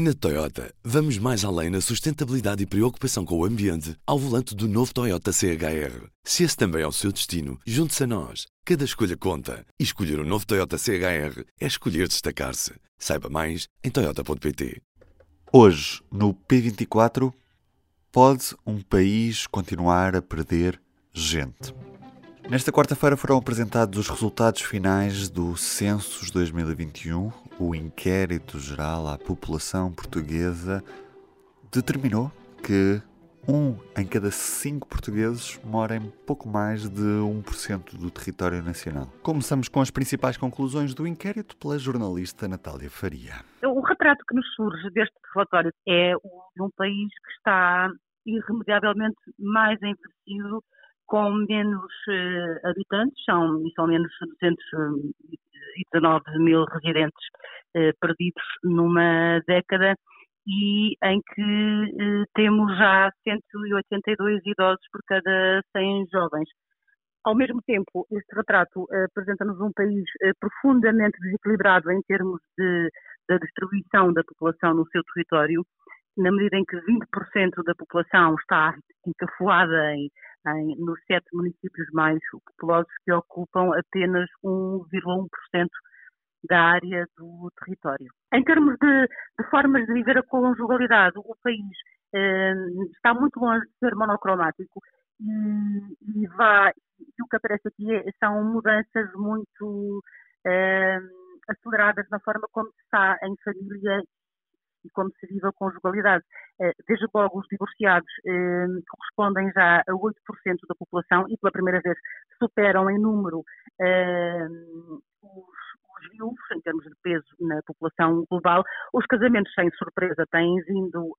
Na Toyota, vamos mais além na sustentabilidade e preocupação com o ambiente ao volante do novo Toyota CHR. Se esse também é o seu destino, junte-se a nós. Cada escolha conta. E escolher o um novo Toyota CHR é escolher destacar-se. Saiba mais em Toyota.pt. Hoje, no P24, pode um país continuar a perder gente? Nesta quarta-feira foram apresentados os resultados finais do Census 2021. O inquérito geral à população portuguesa determinou que um em cada cinco portugueses mora em pouco mais de 1% do território nacional. Começamos com as principais conclusões do inquérito pela jornalista Natália Faria. O retrato que nos surge deste relatório é o de um país que está irremediavelmente mais envelhecido com menos uh, habitantes, são, são menos 219 mil residentes uh, perdidos numa década e em que uh, temos já 182 idosos por cada 100 jovens. Ao mesmo tempo, este retrato apresenta-nos um país profundamente desequilibrado em termos de, da distribuição da população no seu território, na medida em que 20% da população está encafuada em em, nos sete municípios mais populosos que ocupam apenas 1,1% da área do território. Em termos de, de, formas de viver a conjugalidade, o país eh, está muito longe de ser monocromático e, e, vai, o que aparece aqui é, são mudanças muito eh, aceleradas na forma como se está em família e como se vive a conjugalidade. Eh, desde logo, os divorciados eh, correspondem já a 8% da população e pela primeira vez superam em número eh, os, os viúvos, em termos de peso na população global. Os casamentos, sem surpresa, têm vindo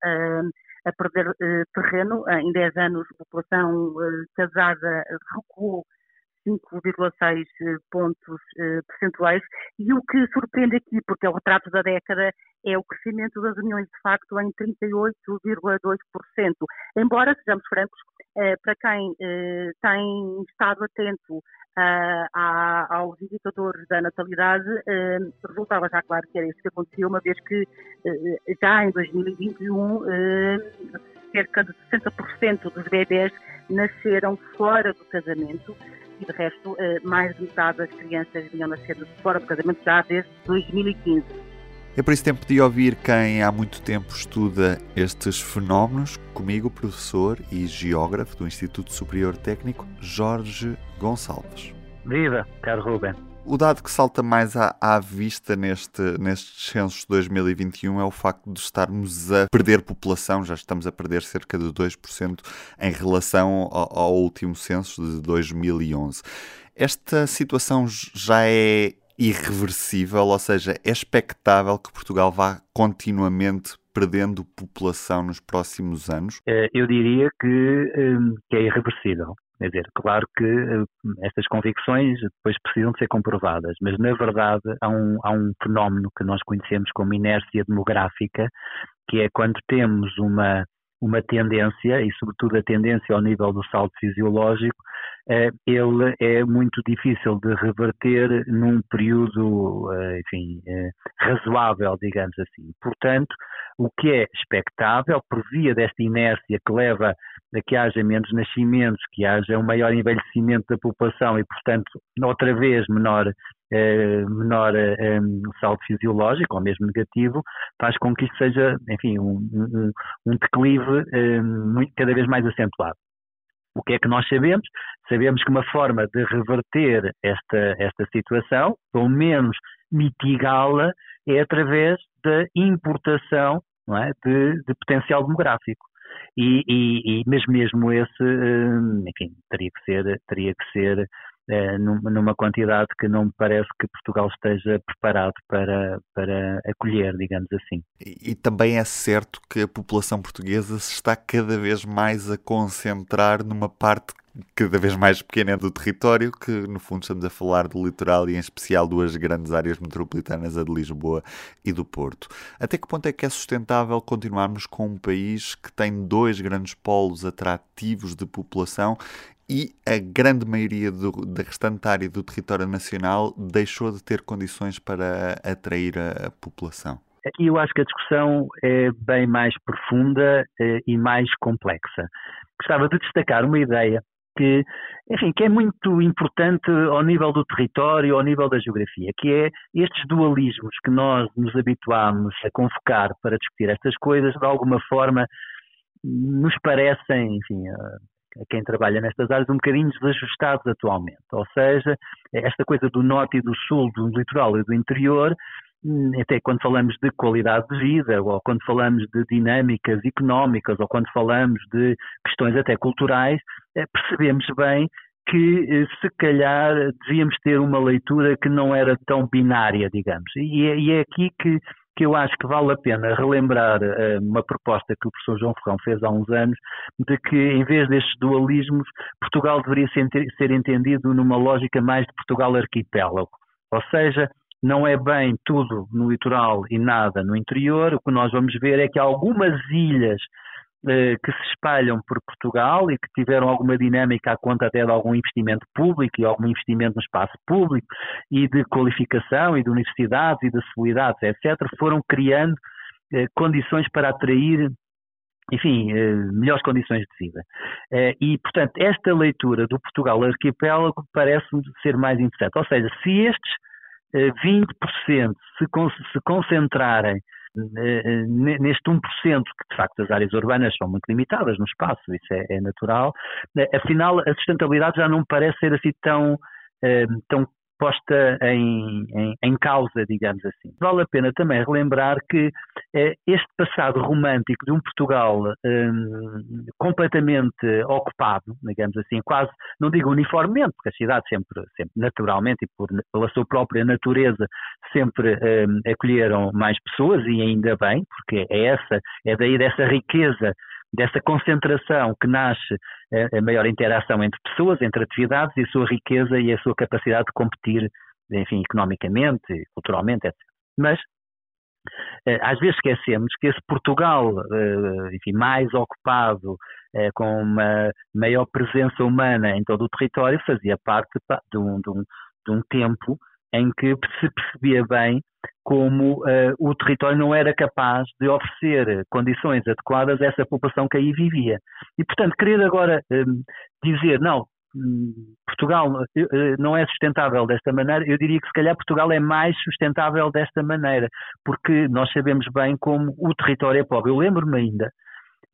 a perder terreno. Em 10 anos, a população casada recuou 5,6 pontos percentuais. E o que surpreende aqui, porque é o retrato da década, é o crescimento das uniões de facto em 38,2%. Embora, sejamos francos, eh, para quem eh, tem estado atento eh, aos indicadores da natalidade, resultava já claro que era isso que acontecia, uma vez que já em 2021 cerca de 60% dos bebés nasceram fora do casamento e de resto mais de metade das crianças vinham nascer fora do casamento já desde 2015. É por isso tempo de ouvir quem há muito tempo estuda estes fenómenos, comigo, professor e geógrafo do Instituto Superior Técnico, Jorge Gonçalves. Viva, caro Ruben. O dado que salta mais à, à vista neste, nestes censos de 2021 é o facto de estarmos a perder população, já estamos a perder cerca de 2% em relação ao, ao último censo de 2011. Esta situação já é irreversível, ou seja, é expectável que Portugal vá continuamente perdendo população nos próximos anos? Eh, eu diria que, hum, que é irreversível. Quer dizer, claro que hum, estas convicções depois precisam de ser comprovadas, mas na verdade há um, há um fenómeno que nós conhecemos como inércia demográfica, que é quando temos uma, uma tendência, e sobretudo a tendência ao nível do salto fisiológico, eh, ele é muito difícil de reverter num período, eh, enfim, eh, razoável, digamos assim. Portanto, o que é expectável, por via desta inércia que leva que haja menos nascimentos, que haja um maior envelhecimento da população e, portanto, outra vez menor, menor salto fisiológico, ou mesmo negativo, faz com que isto seja, enfim, um, um, um declive muito, cada vez mais acentuado. O que é que nós sabemos? Sabemos que uma forma de reverter esta, esta situação, pelo menos mitigá-la, é através da importação é? de, de, potencial demográfico. E, e, e, mesmo, mesmo esse, hum, enfim, teria que ser, teria que ser eh, numa quantidade que não me parece que Portugal esteja preparado para, para acolher, digamos assim. E, e, também é certo que a população portuguesa se está cada vez mais a concentrar numa parte cada vez mais pequena do território, que no fundo estamos a falar do litoral e em especial duas grandes áreas metropolitanas, a de Lisboa e do Porto. Até que ponto é que é sustentável continuarmos com um país que tem dois grandes polos atrativos de população e a grande maioria do, da restante área do território nacional deixou de ter condições para atrair a, a população. Aqui eu acho que a discussão é bem mais profunda eh, e mais complexa. Gostava de destacar uma ideia que, enfim, que é muito importante ao nível do território, ao nível da geografia, que é estes dualismos que nós nos habituámos a convocar para discutir estas coisas, de alguma forma nos parecem, enfim, a quem trabalha nestas áreas, um bocadinho desajustados atualmente. Ou seja, esta coisa do norte e do sul, do litoral e do interior, até quando falamos de qualidade de vida, ou quando falamos de dinâmicas económicas, ou quando falamos de questões até culturais, eh, percebemos bem que eh, se calhar devíamos ter uma leitura que não era tão binária, digamos. E é, e é aqui que que eu acho que vale a pena relembrar uh, uma proposta que o professor João Ferrão fez há uns anos, de que em vez destes dualismos, Portugal deveria ser, ser entendido numa lógica mais de Portugal arquipélago. Ou seja, não é bem tudo no litoral e nada no interior. O que nós vamos ver é que algumas ilhas eh, que se espalham por Portugal e que tiveram alguma dinâmica à conta até de algum investimento público e algum investimento no espaço público e de qualificação e de universidades e de acessibilidades, etc., foram criando eh, condições para atrair enfim, eh, melhores condições de vida. E, portanto, esta leitura do Portugal arquipélago parece-me ser mais interessante. Ou seja, se estes 20% se concentrarem eh, eh, neste 1%, que de facto as áreas urbanas são muito limitadas no espaço, isso é, é natural, eh, afinal a sustentabilidade já não parece ser assim tão, tão posta em, em, em, causa, digamos assim. Vale a pena também relembrar que eh, este passado romântico de um Portugal um, completamente ocupado, digamos assim, quase, não digo uniformemente, porque as cidades sempre, sempre naturalmente e por, pela sua própria natureza, sempre um, acolheram mais pessoas e ainda bem, porque é essa, é daí dessa riqueza dessa concentração que nasce a, a maior interação entre pessoas, entre atividades e a sua riqueza e a sua capacidade de competir, enfim, economicamente, culturalmente, etc. Mas eh, às vezes esquecemos que esse Portugal, eh, enfim, mais ocupado, eh, com uma maior presença humana em todo o território, fazia parte de um, de um, de um tempo em que se percebia bem como uh, o território não era capaz de oferecer condições adequadas a essa população que aí vivia. E, portanto, querer agora uh, dizer, não, hum, Portugal uh, não é sustentável desta maneira, eu diria que se calhar Portugal é mais sustentável desta maneira, porque nós sabemos bem como o território é pobre. Eu lembro-me ainda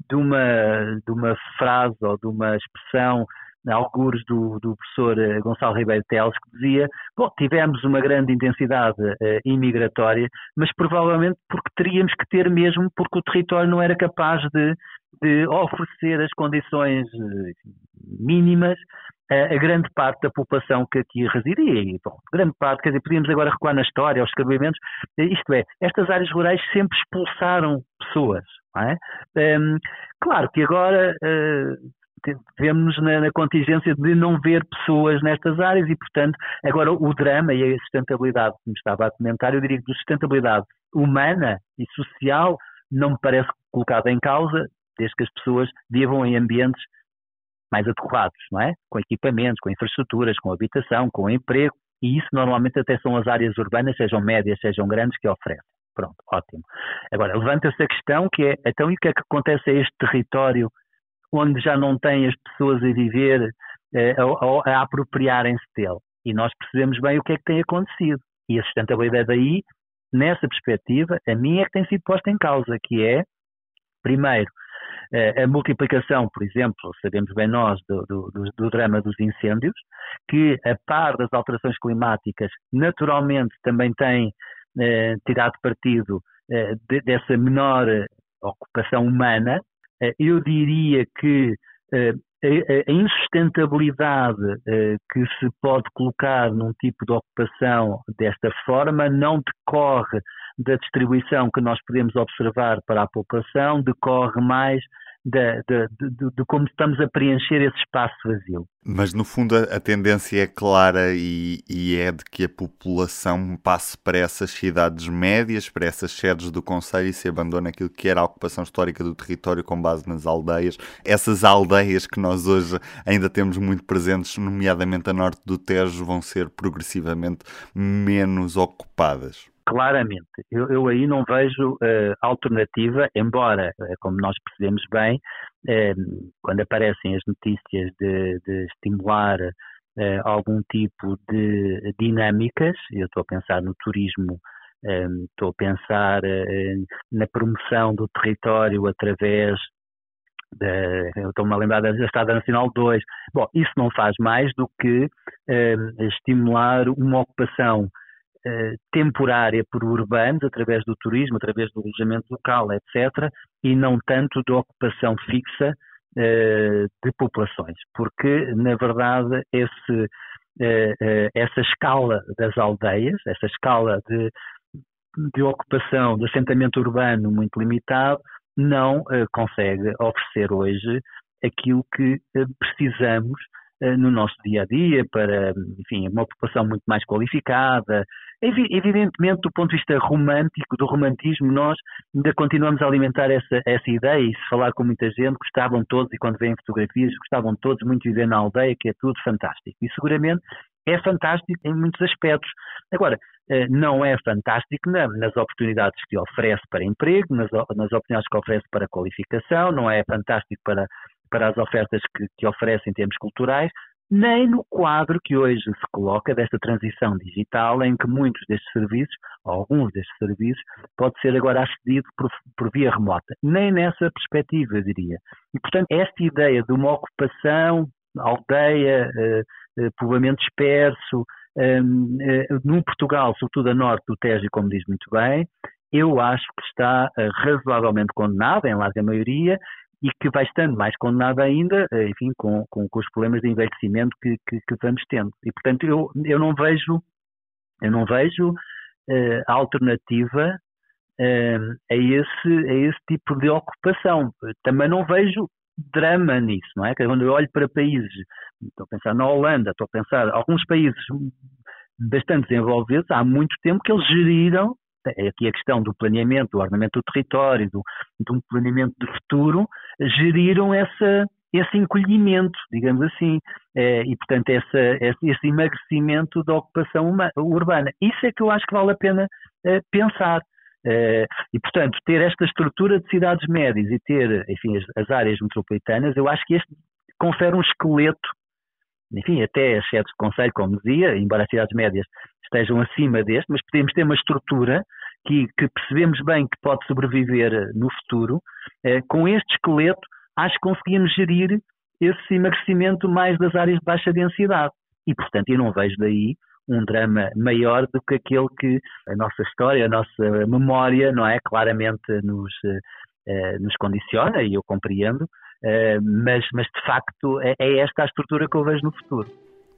de uma, de uma frase ou de uma expressão algures do, do professor eh, Gonçalo Ribeiro Teles, que dizia, bom, tivemos uma grande intensidade uh, imigratória, mas provavelmente porque teríamos que ter mesmo, porque o território não era capaz de, de oferecer as condições uh, mínimas a grande parte da população que aqui residia. E, bom, grande parte, quer dizer, podíamos agora recuar na história, aos escrevimentos, isto é, estas áreas rurais sempre expulsaram pessoas. É? Um, claro que agora uh, vemos na, na, contingência de não ver pessoas nestas áreas e, portanto, agora o drama e a sustentabilidade, como estava a comentar, eu diria que a sustentabilidade humana e social não me parece colocada em causa, desde que as pessoas vivam em ambientes mais adequados, não é? Com equipamentos, com infraestruturas, com habitação, com emprego, e isso normalmente até são as áreas urbanas, sejam médias, sejam grandes, que oferecem. Pronto, ótimo. Agora, levanta-se a questão que é, então, e o que é que acontece a este território onde já não tem as pessoas a viver, eh, a, a apropriarem-se dele. E nós percebemos bem o que é que tem acontecido. E a sustentabilidade aí, nessa perspectiva, a minha é que tem sido posta em causa, que é, primeiro, eh, a multiplicação, por exemplo, sabemos bem nós do, do, do, drama dos incêndios, que a par das alterações climáticas, naturalmente também tem eh, tirado partido eh, de, dessa menor ocupação humana, eu diria que eh, a insustentabilidade eh, que se pode colocar num tipo de ocupação desta forma não decorre da distribuição que nós podemos observar para a população, decorre mais de, de, de, de, como estamos a preencher esse espaço vazio. Mas no fundo a, a tendência é clara e, e, é de que a população passe para essas cidades médias, para essas sedes do Conselho e se abandone aquilo que era a ocupação histórica do território com base nas aldeias. Essas aldeias que nós hoje ainda temos muito presentes, nomeadamente a norte do Tejo, vão ser progressivamente menos ocupadas. Claramente. Eu, eu, aí não vejo uh, alternativa, embora, uh, como nós percebemos bem, uh, quando aparecem as notícias de, de estimular algum tipo de dinâmicas, eu estou a pensar no turismo, estou a pensar na promoção do território através de, estou-me a lembrar da Estrada Nacional 2. Bom, isso não faz mais do que estimular uma ocupação eh, temporária por urbanos, através do turismo, através do alojamento local, etc., e não tanto de ocupação fixa uh, de populações. Porque, na verdade, esse, uh, essa escala das aldeias, essa escala de, de ocupação, de assentamento urbano muito limitado, não consegue oferecer hoje aquilo que precisamos no nosso dia a dia para, enfim, uma população muito mais qualificada, Evidentemente, do ponto de vista romântico, do romantismo, nós ainda continuamos a alimentar essa, essa ideia e se falar com muita gente, gostavam todos, e quando veem fotografias, gostavam todos muito de viver na aldeia, que é tudo fantástico. E seguramente é fantástico em muitos aspectos. Agora, eh, não é fantástico nas oportunidades que oferece para emprego, nas, nas oportunidades que oferece para qualificação, não é fantástico para, para as ofertas que, que oferece em termos culturais, nem no quadro que hoje se coloca desta transição digital, em que muitos destes serviços, ou alguns destes serviços, pode ser agora acedido por, por via remota. Nem nessa perspectiva, diria. E, portanto, esta ideia de uma ocupação, aldeia, eh, eh, povoamento disperso, eh, no Portugal, sobretudo a norte do Tejo, como diz muito bem, eu acho que está razoavelmente condenada, em larga maioria, e que vai estando mais condenada ainda, eh, enfim, com, com, com os problemas de envelhecimento que, que, que, vamos tendo. E, portanto, eu, eu não vejo, eu não vejo uh, alternativa uh, a, esse, a esse tipo de ocupação. Também não vejo drama nisso, não é? Quando eu olho para países, estou a pensar na Holanda, estou a pensar alguns países bastante desenvolvidos, há muito tempo que eles geriram é aqui a questão do planeamento, do ordenamento do território, do, de um planeamento de futuro, geriram essa, esse encolhimento, digamos assim, é, e portanto essa, esse emagrecimento da ocupação urbana. Isso é que eu acho que vale a pena é, pensar. É, e portanto ter esta estrutura de cidades médias e ter, enfim, as, as áreas metropolitanas, eu acho que este confere um esqueleto enfim, até as sedes de conselho, como dizia, embora as cidades médias estejam acima deste, mas podemos ter uma estrutura que, que percebemos bem que pode sobreviver eh, no futuro. Eh, com este esqueleto, acho que conseguimos gerir esse emagrecimento mais das áreas de baixa densidade. E, portanto, eu não vejo daí um drama maior do que aquele que a nossa história, a nossa memória, não é? Claramente nos, eh, nos condiciona, e eu compreendo, mas, mas de facto é, é esta a estrutura que eu vejo no futuro.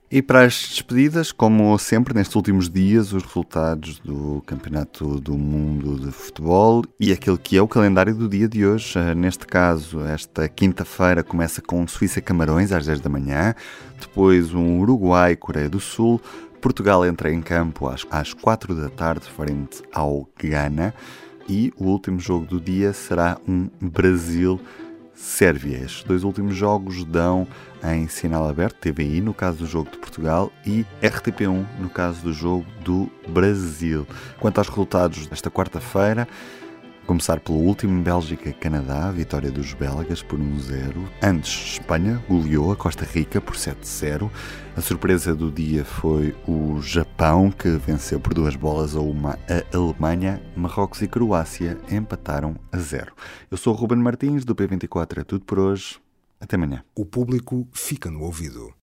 E para as despedidas, como sempre nestes últimos dias, os resultados do Campeonato do Mundo de Futebol e aquele que é o calendário do dia de hoje. Eh, neste caso, esta quinta-feira começa com Suíça-Camarões às 10 da manhã, depois um Uruguai-Coreia do Sul, Portugal entra em campo às, às 4 da tarde frente ao Ghana e o último jogo do dia será um Brasil Sérvia. Estes dois últimos jogos dão em sinal aberto, TVI no caso do jogo de Portugal e RTP1 no caso do jogo do Brasil. Quanto aos resultados desta quarta-feira, Começar pelo último, Bélgica-Canadá, vitória dos belgas por 1-0. Antes, Espanha goleou a Costa Rica por 7-0. A surpresa do dia foi o Japão, que venceu por duas bolas a uma a Alemanha. Marrocos e Croácia empataram a 0. Eu sou o Ruben Martins, do P24 é tudo por hoje. Até amanhã. O público fica no ouvido.